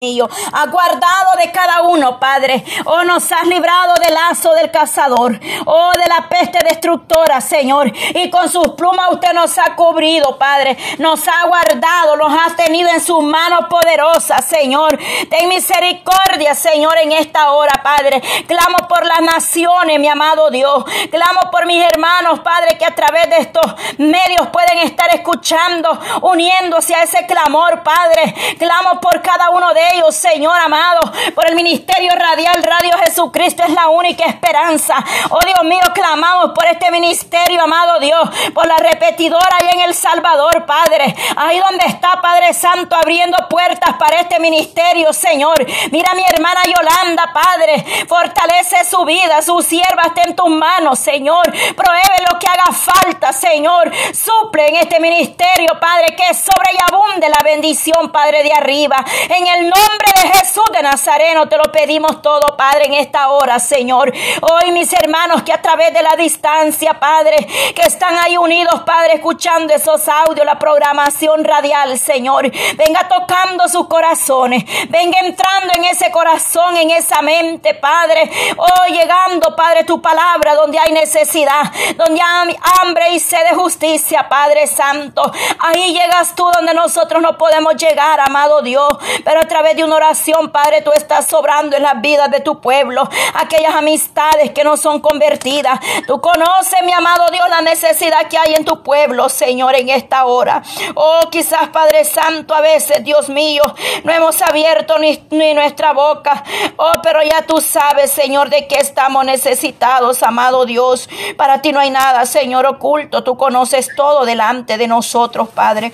ha guardado de cada uno, Padre. Oh, nos has librado del lazo del cazador, oh, de la peste destructora, Señor. Y con sus plumas usted nos ha cubrido, Padre. Nos ha guardado, nos ha tenido en sus manos poderosas, Señor. Ten misericordia, Señor, en esta hora, Padre. Clamo por las naciones, mi amado Dios. Clamo por mis hermanos, Padre, que a través de estos medios pueden estar escuchando, uniéndose a ese clamor, Padre. Clamo por cada uno de ellos, Señor amado, por el ministerio radial Radio Jesucristo es la única esperanza. Oh Dios mío, clamamos por este ministerio, amado Dios, por la repetidora ahí en El Salvador, Padre. Ahí donde está, Padre Santo, abriendo puertas para este ministerio, Señor. Mira mi hermana Yolanda, Padre, fortalece su vida, su sierva está en tus manos, Señor. Prohíbe lo que haga falta, Señor. Suple en este ministerio, Padre, que sobre y abunde la bendición, Padre, de arriba. En el nombre de Jesús de Nazareno te lo pedimos todo, Padre, en esta hora, Señor. Hoy mis hermanos que a través de la distancia, Padre, que están ahí unidos, Padre, escuchando esos audios, la programación radial, Señor. Venga tocando sus corazones. Venga entrando en ese corazón, en esa mente, Padre. Oh, llegando, Padre, tu palabra donde hay necesidad, donde hay hambre y sed de justicia, Padre Santo. Ahí llegas tú donde nosotros no podemos llegar, amado Dios. Pero a través de una oración, Padre, tú estás sobrando en las vidas de tu pueblo. Aquellas amistades que no son convertidas. Tú conoces, mi amado Dios, la necesidad que hay en tu pueblo, Señor, en esta hora. Oh, quizás, Padre Santo, a veces, Dios mío, no hemos abierto ni, ni nuestra boca. Oh, pero ya tú sabes, Señor, de qué estamos necesitados, amado Dios. Para ti no hay nada, Señor, oculto. Tú conoces todo delante de nosotros, Padre.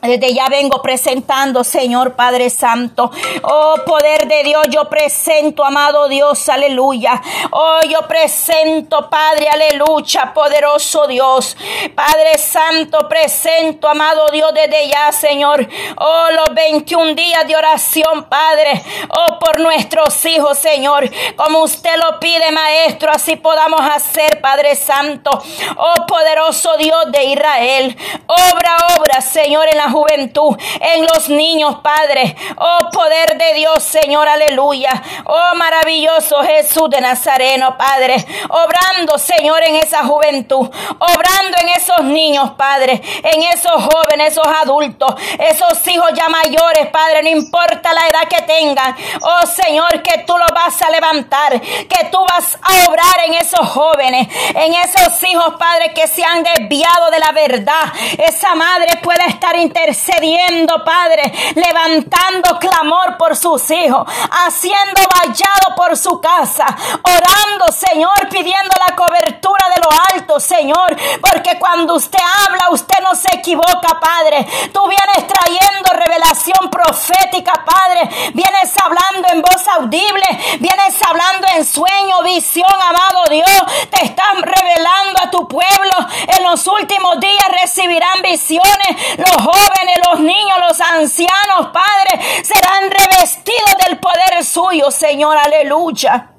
Desde ya vengo presentando, Señor Padre Santo. Oh, poder de Dios, yo presento, amado Dios, aleluya. Oh, yo presento, Padre, aleluya, poderoso Dios. Padre Santo, presento, amado Dios, desde ya, Señor. Oh, los 21 días de oración, Padre. Oh, por nuestros hijos, Señor. Como usted lo pide, Maestro, así podamos hacer, Padre Santo. Oh, poderoso Dios de Israel. Obra, obra, Señor, en la juventud, en los niños, Padre. Oh, poder de Dios, Señor, aleluya. Oh, maravilloso Jesús de Nazareno, Padre. Obrando, Señor, en esa juventud. Obrando en esos niños, Padre. En esos jóvenes, esos adultos, esos hijos ya mayores, Padre. No importa la edad que tengan. Oh, Señor, que tú lo vas a levantar. Que tú vas a obrar en esos jóvenes. En esos hijos, Padre, que se han desviado de la verdad. Esa madre puede estar intercediendo, Padre, levantando clamor por sus hijos, haciendo vallado por su casa, orando, Señor, pidiendo la cobertura de lo alto, Señor, porque cuando usted habla, usted no se equivoca, Padre. Tú vienes trayendo revelación profética, Padre. Vienes hablando en voz audible, vienes hablando en sueño, visión, amado Dios. Te están revelando a tu pueblo. En los últimos días recibirán visiones los jóvenes, los niños, los ancianos, Padre, serán revestidos del poder suyo, Señor, aleluya.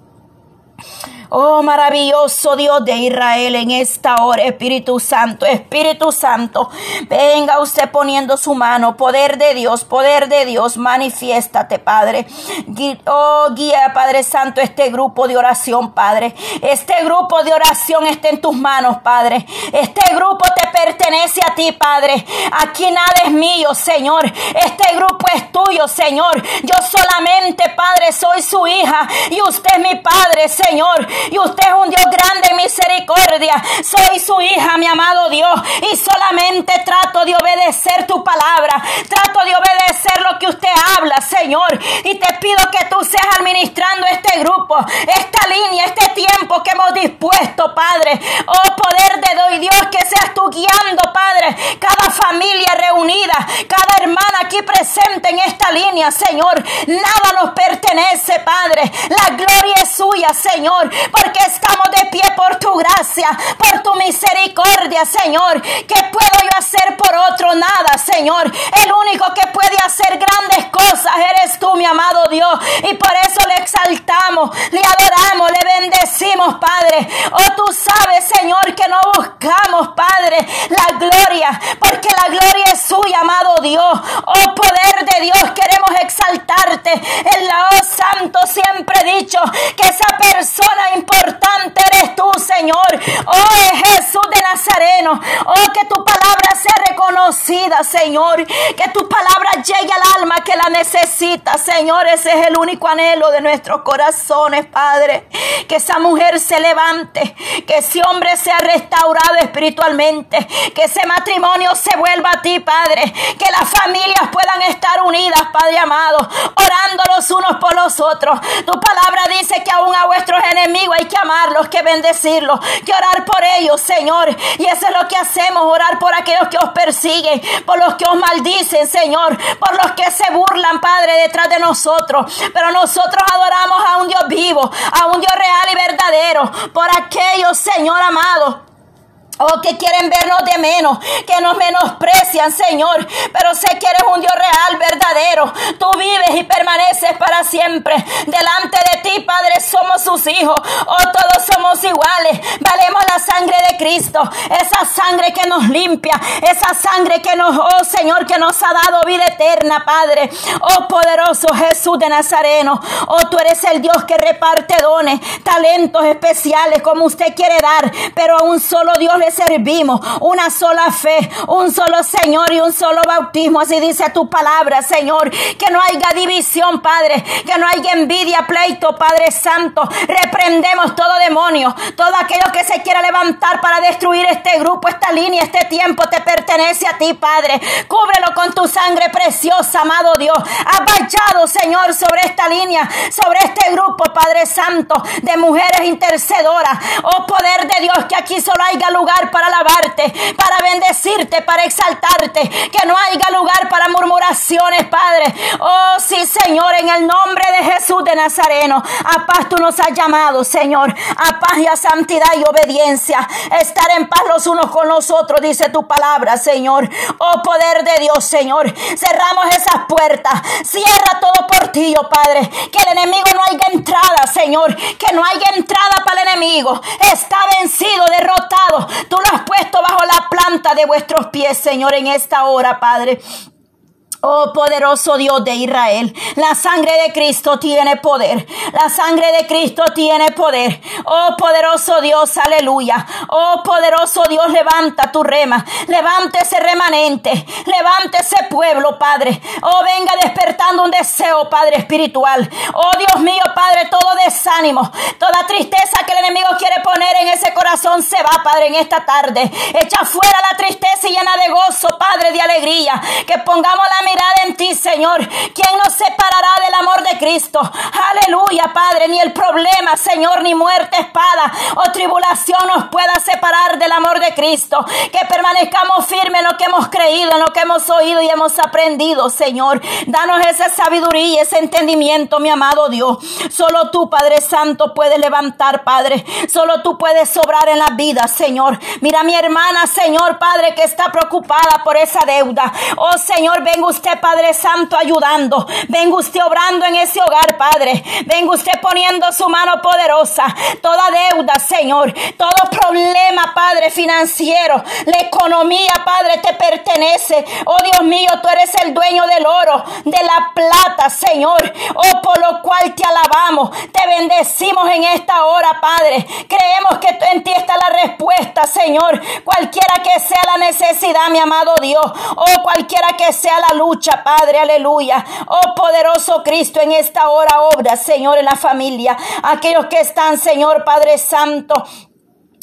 Oh, maravilloso Dios de Israel, en esta hora, Espíritu Santo, Espíritu Santo, venga usted poniendo su mano, poder de Dios, poder de Dios, manifiéstate, Padre. Oh, guía, Padre Santo, este grupo de oración, Padre. Este grupo de oración está en tus manos, Padre. Este grupo te pertenece a ti, Padre. Aquí nada es mío, Señor. Este grupo es tuyo, Señor. Yo solamente, Padre, soy su hija y usted es mi Padre, Señor. Y usted es un Dios grande en misericordia. Soy su hija, mi amado Dios. Y solamente trato de obedecer tu palabra. Trato de obedecer lo que usted habla, Señor. Y te pido que tú seas administrando este grupo, esta línea, este tiempo que hemos dispuesto, Padre. Oh, poder de Dios, que seas tú guiando, Padre. Cada familia reunida, cada hermana aquí presente en esta línea, Señor. Nada nos pertenece, Padre. La gloria es suya, Señor porque estamos de pie por tu gracia, por tu misericordia, Señor. ¿Qué puedo yo hacer por otro? Nada, Señor. El único que puede hacer grandes cosas eres tú, mi amado Dios. Y por eso exaltamos, le adoramos, le bendecimos, Padre. Oh, tú sabes, Señor, que no buscamos, Padre, la gloria, porque la gloria es suya, amado Dios. Oh, poder de Dios, queremos exaltarte. En la oh santo siempre he dicho que esa persona importante eres tú, Señor. Oh, Jesús de Nazareno. Oh, que tu palabra sea reconocida, Señor. Que tu palabra llegue al alma que la necesita, Señor. Ese es el único anhelo de nuestros corazones, Padre. Que esa mujer se levante, que ese hombre sea restaurado espiritualmente, que ese matrimonio se vuelva a ti, Padre. Que las familias puedan estar unidas, Padre amado, orando los unos por los otros. Tu palabra dice que aún enemigos hay que amarlos, que bendecirlos, que orar por ellos, Señor. Y eso es lo que hacemos, orar por aquellos que os persiguen, por los que os maldicen, Señor, por los que se burlan, Padre, detrás de nosotros. Pero nosotros adoramos a un Dios vivo, a un Dios real y verdadero, por aquellos, Señor amado Oh, que quieren vernos de menos, que nos menosprecian, Señor. Pero sé que eres un Dios real, verdadero. Tú vives y permaneces para siempre. Delante de ti, Padre, somos sus hijos. Oh, todos somos iguales. Valemos la sangre de Cristo. Esa sangre que nos limpia. Esa sangre que nos, oh Señor, que nos ha dado vida eterna, Padre. Oh, poderoso Jesús de Nazareno. Oh, tú eres el Dios que reparte dones, talentos especiales como usted quiere dar. Pero a un solo Dios le servimos, una sola fe, un solo Señor y un solo bautismo. Así dice tu palabra, Señor. Que no haya división, Padre. Que no haya envidia, pleito, Padre Santo. Reprendemos todo demonio, todo aquello que se quiera levantar para destruir este grupo, esta línea, este tiempo te pertenece a ti, Padre. Cúbrelo con tu sangre preciosa, amado Dios. Ha vallado, Señor, sobre esta línea, sobre este grupo, Padre Santo, de mujeres intercedoras. Oh poder de Dios, que aquí solo haya lugar para alabarte, para bendecirte, para exaltarte. Que no haya lugar para murmuraciones, Padre. Oh, sí, Señor, en el nombre de Jesús de Nazareno. A paz tú nos has llamado, Señor. A paz y a santidad y obediencia. Estar en paz los unos con los otros, dice tu palabra, Señor. Oh, poder de Dios, Señor. Cerramos esas puertas. Cierra todo portillo, Padre. Que el enemigo no haya entrada, Señor. Que no haya entrada para el enemigo. Está vencido, derrotado. Tú lo has puesto bajo la planta de vuestros pies, Señor, en esta hora, Padre. Oh poderoso Dios de Israel, la sangre de Cristo tiene poder, la sangre de Cristo tiene poder. Oh poderoso Dios, aleluya. Oh poderoso Dios, levanta tu rema, levanta ese remanente, levanta ese pueblo, Padre. Oh venga despertando un deseo, Padre espiritual. Oh Dios mío, Padre, todo desánimo, toda tristeza que el enemigo quiere poner en ese corazón se va, Padre, en esta tarde. Echa fuera la tristeza y llena de gozo, Padre, de alegría. Que pongamos la en ti, Señor. ¿Quién nos separará del amor de Cristo? Aleluya, Padre. Ni el problema, Señor, ni muerte, espada o tribulación nos pueda separar del amor de Cristo. Que permanezcamos firmes en lo que hemos creído, en lo que hemos oído y hemos aprendido, Señor. Danos esa sabiduría y ese entendimiento, mi amado Dios. Solo tú, Padre Santo, puedes levantar, Padre. Solo tú puedes sobrar en la vida, Señor. Mira mi hermana, Señor, Padre, que está preocupada por esa deuda. Oh, Señor, venga usted, Padre Santo, ayudando. Venga usted obrando en ese hogar, Padre. Venga usted poniendo su mano poderosa. Toda deuda, Señor. Todo problema, Padre, financiero. La economía, Padre, te pertenece. Oh Dios mío, tú eres el dueño del oro, de la plata, Señor. Oh, por lo cual te alabamos. Te bendecimos en esta hora, Padre. Creemos que en ti está la respuesta, Señor. Cualquiera que sea la necesidad, mi amado Dios. Oh, cualquiera que sea la Padre, aleluya. Oh poderoso Cristo, en esta hora obra, Señor, en la familia. Aquellos que están, Señor Padre Santo,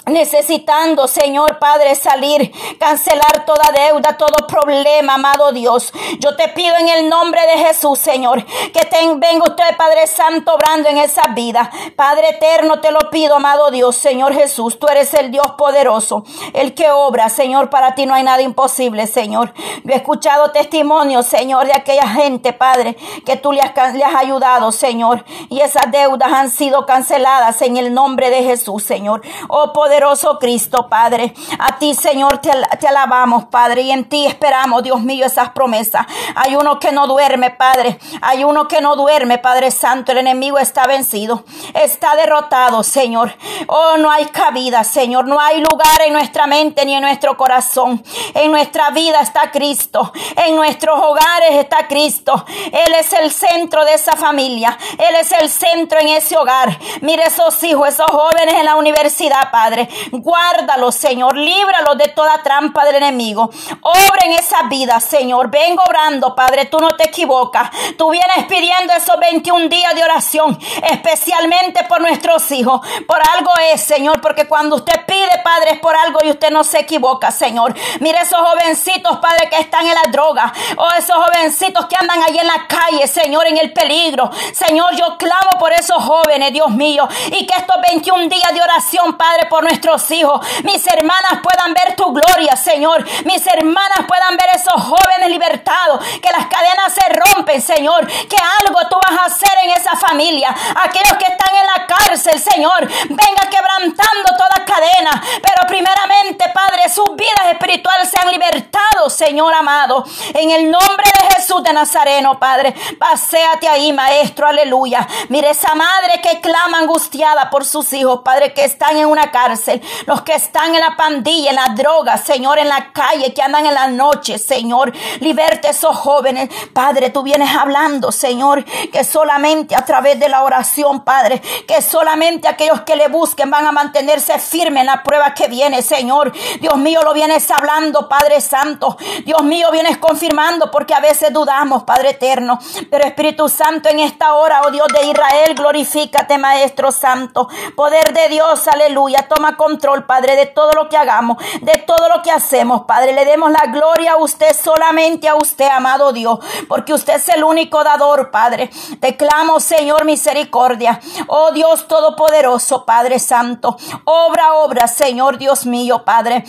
necesitando, Señor Padre, salir, cancelar toda deuda, todo problema, amado Dios. Yo te pido en el nombre de Jesús, Señor, que venga usted, Padre Santo, obrando en esa vida. Padre eterno, te lo pido, amado Dios, Señor Jesús, tú eres el Dios poderoso, el que obra, Señor, para ti no hay nada imposible, Señor. Yo he escuchado testimonios, Señor, de aquella gente, Padre, que tú le has, le has ayudado, Señor, y esas deudas han sido canceladas en el nombre de Jesús, Señor. Oh, poder poderoso Cristo, Padre. A ti, Señor, te, te, alabamos, Padre, y en ti esperamos, Dios mío, esas promesas. Hay uno que no duerme, Padre. Hay uno que no duerme, Padre Santo. El enemigo está vencido, está derrotado, Señor. Oh, no hay cabida, Señor. No hay lugar en nuestra mente ni en nuestro corazón. En nuestra vida está Cristo. En nuestros hogares está Cristo. Él es el centro de esa familia. Él es el centro en ese hogar. Mire esos hijos, esos jóvenes en la universidad, Padre. Guárdalos, Señor. Líbralos de toda trampa del enemigo. Obra en esa vida, Señor. Vengo obrando, Padre. Tú no te equivocas. Tú vienes pidiendo esos 21 días de oración, especialmente por nuestros hijos. Por algo es, Señor, porque cuando usted pide, Padre, es por algo y usted no se equivoca, Señor. Mire esos jovencitos, Padre, que están en la droga. O esos jovencitos que andan ahí en la calle, Señor, en el peligro. Señor, yo clamo por esos jóvenes, Dios mío. Y que estos 21 días de oración, Padre, por nuestros hijos, mis hermanas puedan ver tu gloria, Señor. Mis hermanas puedan ver esos jóvenes libertados. Que las cadenas se rompen, Señor. Que algo tú vas a hacer en esa familia. Aquellos que están en la cárcel, Señor. Venga quebrantando toda cadena. Pero primeramente, Padre, sus vidas espirituales sean libertados, Señor amado. En el nombre de Jesús de Nazareno, Padre. Paseate ahí, Maestro. Aleluya. Mire esa madre que clama angustiada por sus hijos, Padre, que están en una cárcel. Los que están en la pandilla, en la droga, Señor, en la calle, que andan en la noche, Señor. Liberte esos jóvenes. Padre, tú vienes hablando, Señor, que solamente a través de la oración, Padre, que solamente aquellos que le busquen van a mantenerse firmes en la prueba que viene, Señor. Dios mío, lo vienes hablando, Padre Santo. Dios mío, vienes confirmando porque a veces dudamos, Padre eterno. Pero Espíritu Santo, en esta hora, oh Dios de Israel, glorifícate, Maestro Santo. Poder de Dios, aleluya. Toma control, Padre, de todo lo que hagamos, de todo lo que hacemos, Padre. Le demos la gloria a usted, solamente a usted, amado Dios, porque usted es el único dador, Padre. Te clamo, Señor, misericordia. Oh Dios Todopoderoso, Padre Santo. Obra, obra, Señor Dios mío, Padre.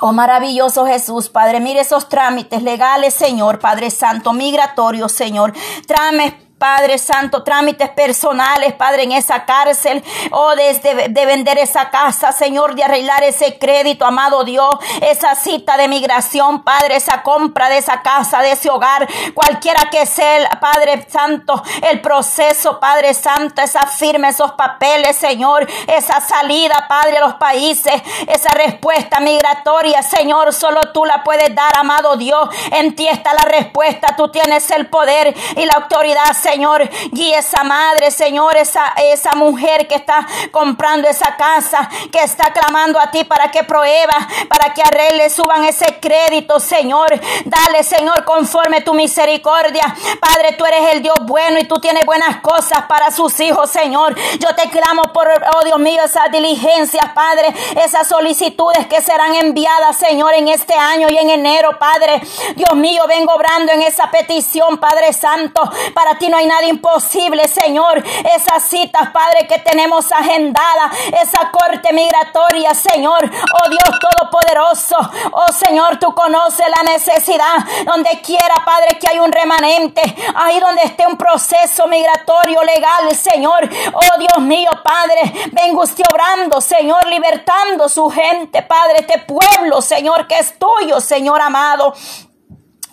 Oh maravilloso Jesús, Padre, mire esos trámites legales, Señor, Padre Santo, migratorios, Señor. Trámites Padre Santo, trámites personales, Padre, en esa cárcel, o oh, de vender esa casa, Señor, de arreglar ese crédito, amado Dios, esa cita de migración, Padre, esa compra de esa casa, de ese hogar, cualquiera que sea, Padre Santo, el proceso, Padre Santo, esa firma, esos papeles, Señor, esa salida, Padre, a los países, esa respuesta migratoria, Señor, solo tú la puedes dar, amado Dios, en ti está la respuesta, tú tienes el poder y la autoridad, Señor. Señor. Guía esa madre, Señor, esa, esa mujer que está comprando esa casa, que está clamando a ti para que prueba, para que arregle, suban ese crédito, Señor. Dale, Señor, conforme tu misericordia. Padre, tú eres el Dios bueno y tú tienes buenas cosas para sus hijos, Señor. Yo te clamo por, oh Dios mío, esas diligencias, Padre, esas solicitudes que serán enviadas, Señor, en este año y en enero, Padre. Dios mío, vengo obrando en esa petición, Padre Santo. Para ti no hay nada imposible, Señor. Esas citas, Padre, que tenemos agendada, esa corte migratoria, Señor. Oh Dios Todopoderoso. Oh Señor, tú conoces la necesidad. Donde quiera, Padre, que hay un remanente. Ahí donde esté un proceso migratorio legal, Señor. Oh Dios mío, Padre, vengo usted obrando, Señor, libertando su gente, Padre, este pueblo, Señor, que es tuyo, Señor amado.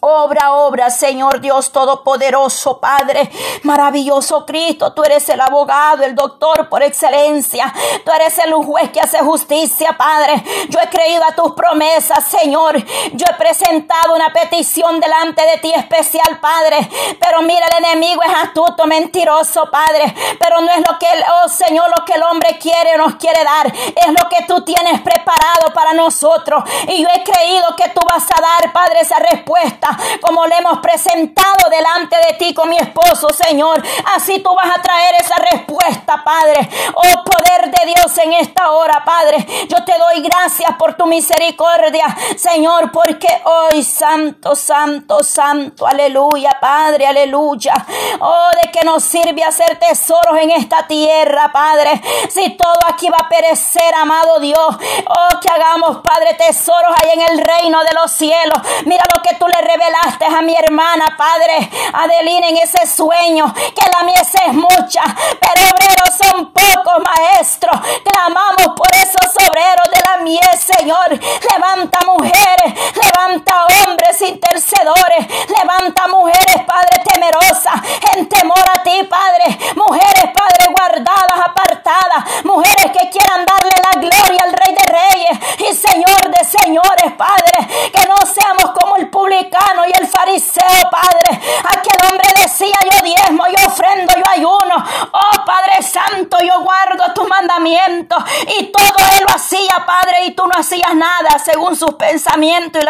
Obra, obra, Señor Dios Todopoderoso, Padre, maravilloso Cristo, tú eres el abogado, el doctor por excelencia, tú eres el juez que hace justicia, Padre. Yo he creído a tus promesas, Señor. Yo he presentado una petición delante de ti especial, Padre. Pero mira, el enemigo es astuto, mentiroso, Padre. Pero no es lo que, el, oh Señor, lo que el hombre quiere o nos quiere dar. Es lo que tú tienes preparado para nosotros. Y yo he creído que tú vas a dar, Padre, esa respuesta como le hemos presentado delante de ti con mi esposo, Señor. Así tú vas a traer esa respuesta, Padre. Oh poder de Dios en esta hora, Padre. Yo te doy gracias por tu misericordia, Señor, porque hoy, Santo, Santo, Santo, aleluya, Padre, aleluya. Oh, de que nos sirve hacer tesoros en esta tierra, Padre. Si todo aquí va a perecer, amado Dios. Oh, que hagamos, Padre, tesoros ahí en el reino de los cielos. Mira lo que tú le revelas revelaste a mi hermana, Padre, Adelina, en ese sueño, que la mies es mucha, pero obreros son pocos, Maestro. Clamamos por esos obreros de la mies, Señor. Levanta mujeres, levanta hombres intercedores, levanta mujeres, Padre, temerosas, en temor a ti, Padre. Mujeres, Padre, guardadas, apartadas, mujeres que quieran darle la gloria al Rey de Reyes y Señor de Señores, Padre. Que no seamos como el publicano y el fariseo, Padre. Aquel hombre decía, yo diezmo, yo ofrendo, yo ayuno. Oh, Padre Santo, yo guardo tus mandamientos. Y todo él lo hacía, Padre, y tú no hacías nada según sus pensamientos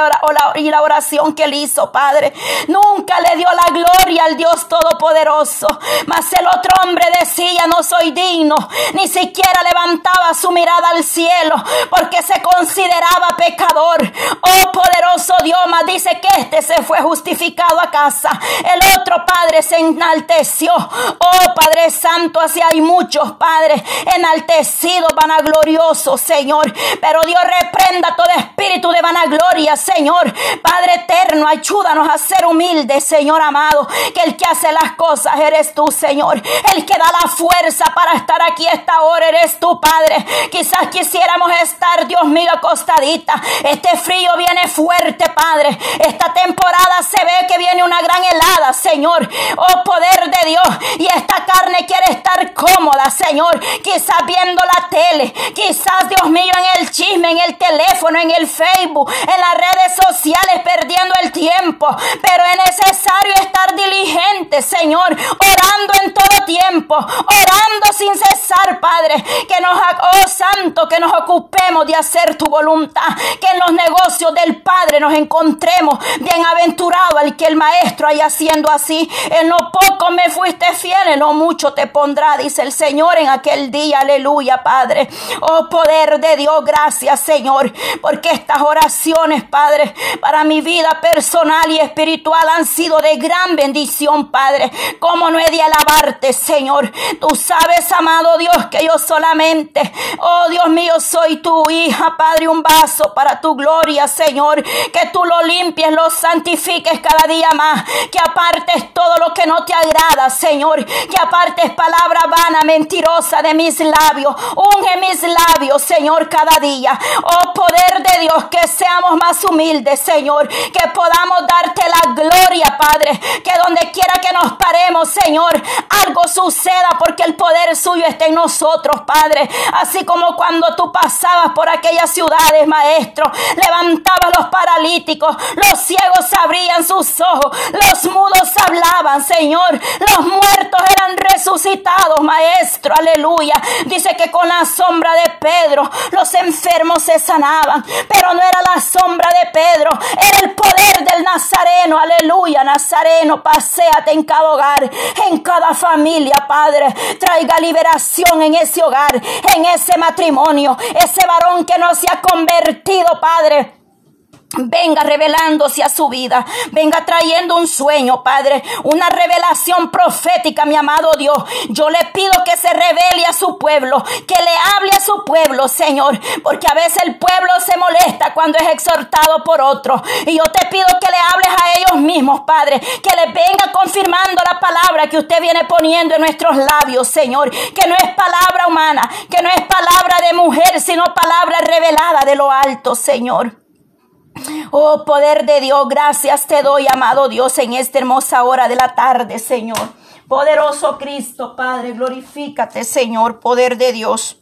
y la, oración que él hizo, Padre. Nunca le dio la gloria al Dios Todopoderoso. Mas el otro hombre decía, no soy digno. Ni siquiera levantaba su mirada al cielo porque se consideraba pecador. Oh poderoso Dios, dice que este se fue justificado a casa. El otro Padre se enalteció. Oh Padre Santo, así hay muchos Padres enaltecidos, vanagloriosos, Señor. Pero Dios reprenda todo espíritu de vanagloria, Señor. Padre eterno, ayúdanos a ser humildes, Señor amado. Que el que hace las cosas eres tú, Señor. El que da la fuerza para estar aquí esta hora eres tú, Padre. Quizás quisiéramos estar, Dios mío, acostadita. Este frío viene fuerte, Padre. Esta se ve que viene una gran helada, Señor. Oh poder de Dios. Y esta carne quiere estar cómoda, Señor. Quizás viendo la tele. Quizás, Dios mío, en el chisme, en el teléfono, en el Facebook, en las redes sociales, perdiendo el tiempo. Pero es necesario estar diligente, Señor. Orando en todo tiempo. Orando sin cesar, Padre. Que nos, oh Santo, que nos ocupemos de hacer tu voluntad. Que en los negocios del Padre nos encontremos bienaventurado al que el Maestro haya haciendo así. En lo poco me fuiste fiel, en lo mucho te pondrá, dice el Señor en aquel día. Aleluya, Padre. Oh poder de Dios, gracias, Señor, porque estas oraciones, Padre, para mi vida personal y espiritual han sido de gran bendición, Padre. Como no he de alabarte, Señor. Tú sabes, amado Dios, que yo solamente, oh Dios mío, soy tu hija, Padre, un vaso para tu gloria, Señor. Que tú lo limpies, lo santifiques cada día más. Que apartes todo lo que no te agrada, Señor. Que apartes palabra vana, mentirosa de mis labios. Unge mis labios, Señor, cada día. Oh poder de Dios, que seamos más humildes, Señor. Que podamos darte la gloria, Padre. Que donde quiera que nos paremos, Señor, algo suceda porque el poder suyo está en nosotros, Padre. Así como cuando tú pasabas por aquellas ciudades, Maestro, levantabas los paralíticos, los ciegos abrían sus ojos, los mudos hablaban, Señor, los muertos eran resucitados, Maestro, aleluya. Dice que con la sombra de Pedro los enfermos se sanaban, pero no era la sombra de Pedro, era el poder del Nazareno, aleluya, Nazareno, paséate en cada hogar, en cada familia, Padre, traiga liberación en ese hogar, en ese matrimonio, ese varón que no se ha convertido, Padre venga revelándose a su vida, venga trayendo un sueño, Padre, una revelación profética, mi amado Dios. Yo le pido que se revele a su pueblo, que le hable a su pueblo, Señor, porque a veces el pueblo se molesta cuando es exhortado por otro. Y yo te pido que le hables a ellos mismos, Padre, que les venga confirmando la palabra que usted viene poniendo en nuestros labios, Señor, que no es palabra humana, que no es palabra de mujer, sino palabra revelada de lo alto, Señor. Oh poder de Dios, gracias te doy, amado Dios, en esta hermosa hora de la tarde, Señor. Poderoso Cristo, Padre, glorifícate, Señor, poder de Dios.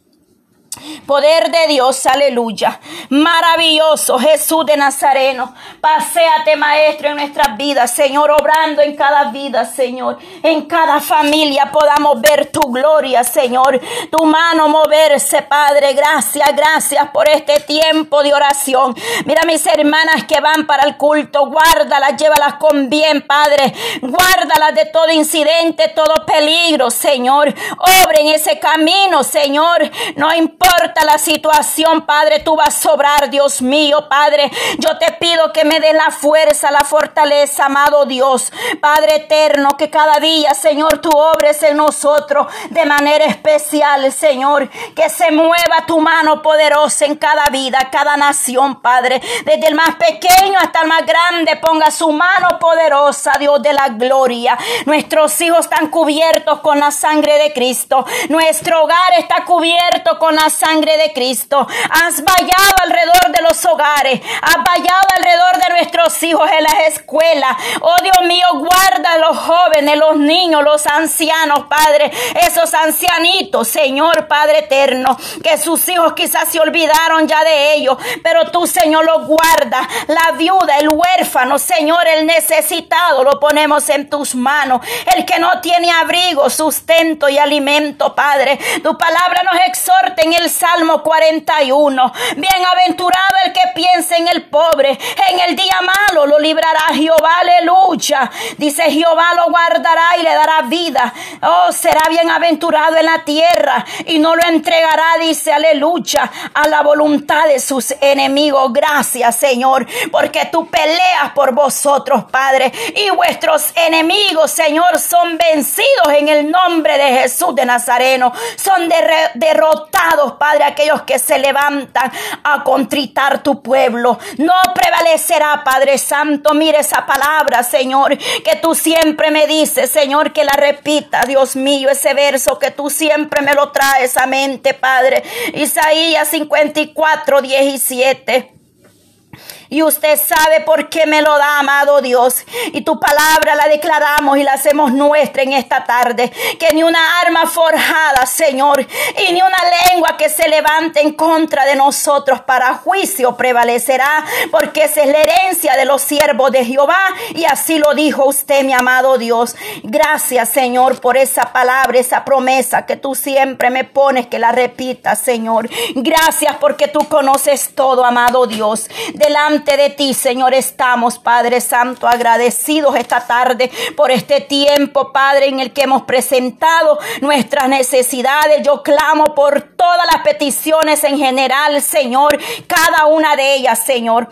Poder de Dios, aleluya. Maravilloso Jesús de Nazareno. Paseate, Maestro, en nuestras vidas, Señor, obrando en cada vida, Señor. En cada familia podamos ver tu gloria, Señor. Tu mano moverse, Padre. Gracias, gracias por este tiempo de oración. Mira mis hermanas que van para el culto. Guárdalas, llévalas con bien, Padre. Guárdalas de todo incidente, todo peligro, Señor. Obre en ese camino, Señor. No importa importa la situación, Padre, tú vas a sobrar, Dios mío, Padre. Yo te pido que me des la fuerza, la fortaleza, amado Dios. Padre eterno, que cada día, Señor, tú obres en nosotros de manera especial, Señor. Que se mueva tu mano poderosa en cada vida, cada nación, Padre. Desde el más pequeño hasta el más grande, ponga su mano poderosa, Dios de la gloria. Nuestros hijos están cubiertos con la sangre de Cristo. Nuestro hogar está cubierto con la sangre de Cristo. Has vallado alrededor de los hogares. Has vallado alrededor de nuestros hijos en las escuelas. Oh Dios mío, guarda a los jóvenes, los niños, los ancianos, Padre. Esos ancianitos, Señor Padre eterno, que sus hijos quizás se olvidaron ya de ellos, pero tú, Señor, los guarda. La viuda, el huérfano, Señor, el necesitado, lo ponemos en tus manos. El que no tiene abrigo, sustento y alimento, Padre. Tu palabra nos exhorta en el Salmo 41. Bienaventurado el que piense en el pobre. En el día malo lo librará Jehová, aleluya. Dice Jehová lo guardará y le dará vida. Oh, será bienaventurado en la tierra y no lo entregará, dice aleluya, a la voluntad de sus enemigos. Gracias, Señor, porque tú peleas por vosotros, Padre, y vuestros enemigos, Señor, son vencidos en el nombre de Jesús de Nazareno. Son derrotados, Padre, aquellos que se levantan a contritar tu pueblo. No prevalecerá, Padre Santo. Mire esa palabra, Señor, que tú siempre me dices, Señor, que la repita, Dios mío, ese verso que tú siempre me lo traes a mente, Padre. Isaías 54, 17. Y usted sabe por qué me lo da, amado Dios. Y tu palabra la declaramos y la hacemos nuestra en esta tarde. Que ni una arma forjada, Señor, y ni una lengua que se levante en contra de nosotros para juicio prevalecerá, porque esa es la herencia de los siervos de Jehová. Y así lo dijo usted, mi amado Dios. Gracias, Señor, por esa palabra, esa promesa que tú siempre me pones que la repita, Señor. Gracias porque tú conoces todo, amado Dios. Delante de ti, Señor, estamos, Padre Santo, agradecidos esta tarde por este tiempo, Padre, en el que hemos presentado nuestras necesidades. Yo clamo por todas las peticiones en general, Señor, cada una de ellas, Señor.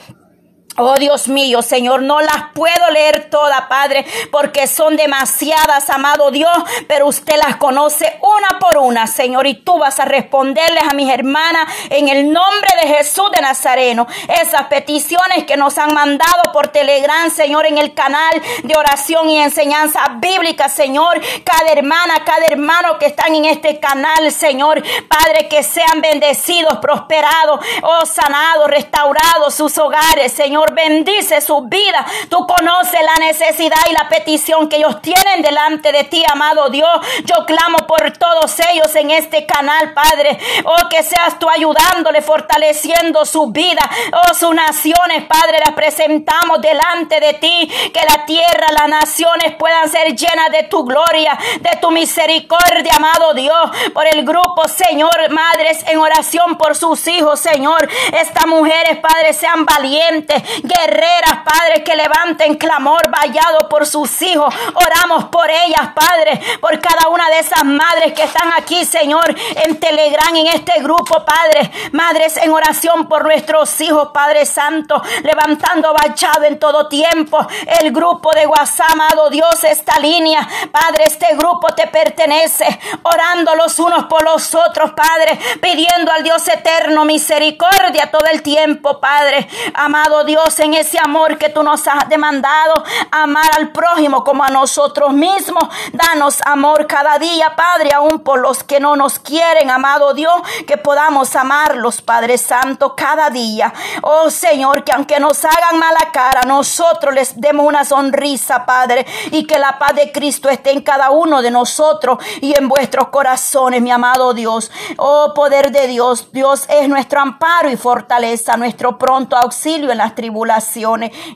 Oh Dios mío, Señor, no las puedo leer todas, Padre, porque son demasiadas, amado Dios, pero usted las conoce una por una, Señor, y tú vas a responderles a mis hermanas en el nombre de Jesús de Nazareno. Esas peticiones que nos han mandado por Telegram, Señor, en el canal de oración y enseñanza bíblica, Señor, cada hermana, cada hermano que están en este canal, Señor, Padre, que sean bendecidos, prosperados, oh sanados, restaurados sus hogares, Señor bendice su vida. Tú conoces la necesidad y la petición que ellos tienen delante de ti, amado Dios. Yo clamo por todos ellos en este canal, Padre. Oh, que seas tú ayudándole, fortaleciendo su vida. Oh, sus naciones, Padre, las presentamos delante de ti. Que la tierra, las naciones puedan ser llenas de tu gloria, de tu misericordia, amado Dios. Por el grupo, Señor, madres en oración por sus hijos, Señor. Estas mujeres, Padre, sean valientes, guerreras, Padre, que levanten clamor vallado por sus hijos. Oramos por ellas, Padre, por cada una de esas madres que están aquí, Señor, en Telegram, en este grupo, Padre. Madres en oración por nuestros hijos, Padre Santo, levantando vallado en todo tiempo. El grupo de WhatsApp, amado Dios, esta línea, Padre, este grupo te pertenece, orando los unos por los otros, Padre, pidiendo al Dios eterno misericordia todo el tiempo, Padre. Amado Dios, en ese amor que tú nos has demandado, amar al prójimo como a nosotros mismos. Danos amor cada día, Padre, aún por los que no nos quieren, amado Dios, que podamos amarlos, Padre Santo, cada día. Oh Señor, que aunque nos hagan mala cara, nosotros les demos una sonrisa, Padre, y que la paz de Cristo esté en cada uno de nosotros y en vuestros corazones, mi amado Dios. Oh poder de Dios, Dios es nuestro amparo y fortaleza, nuestro pronto auxilio en las tribulaciones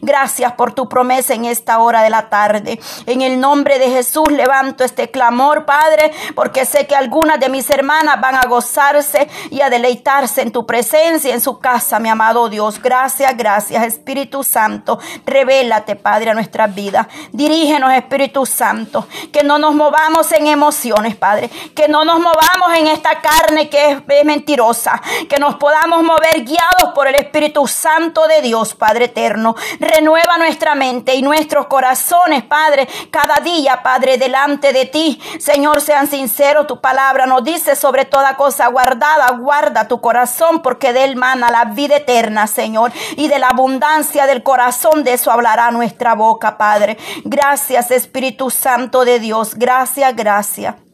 Gracias por tu promesa en esta hora de la tarde. En el nombre de Jesús levanto este clamor, Padre, porque sé que algunas de mis hermanas van a gozarse y a deleitarse en tu presencia, en su casa, mi amado Dios. Gracias, gracias, Espíritu Santo. Revélate, Padre, a nuestras vidas. Dirígenos, Espíritu Santo. Que no nos movamos en emociones, Padre. Que no nos movamos en esta carne que es, mentirosa. Que nos podamos mover guiados por el Espíritu Santo de Dios, Padre eterno. Renueva nuestra mente y nuestros corazones, Padre, cada día, Padre, delante de ti. Señor, sean sinceros. Tu palabra nos dice sobre toda cosa guardada, guarda tu corazón porque de él mana la vida eterna, Señor. Y de la abundancia del corazón de eso hablará nuestra boca, Padre. Gracias, Espíritu Santo de Dios. Gracias, gracias.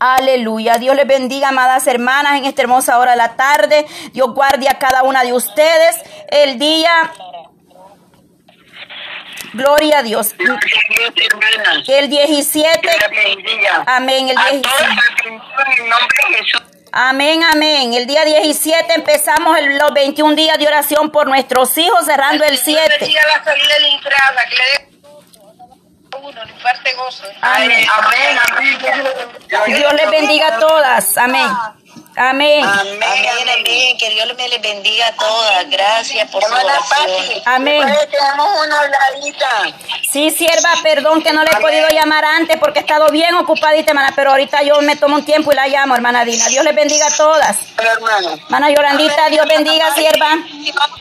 Aleluya. Dios les bendiga, amadas hermanas, en esta hermosa hora de la tarde. Dios guarde a cada una de ustedes. El día. Gloria a Dios. El 17. Amén. El 17. Amén, amén. El día 17 empezamos los 21 días de oración por nuestros hijos, cerrando el 7. Amén. Amén. Dios les bendiga a todas. Amén. Amén. Amén, amén, Que Dios me les bendiga a todas. Gracias por su oración. Amén. Tenemos una habladita. Sí, sierva, perdón que no le he podido llamar antes porque he estado bien ocupadita, hermana, pero ahorita yo me tomo un tiempo y la llamo, hermana Dina. Dios les bendiga a todas. Hermana. Hermana Yolandita, Dios bendiga, sierva.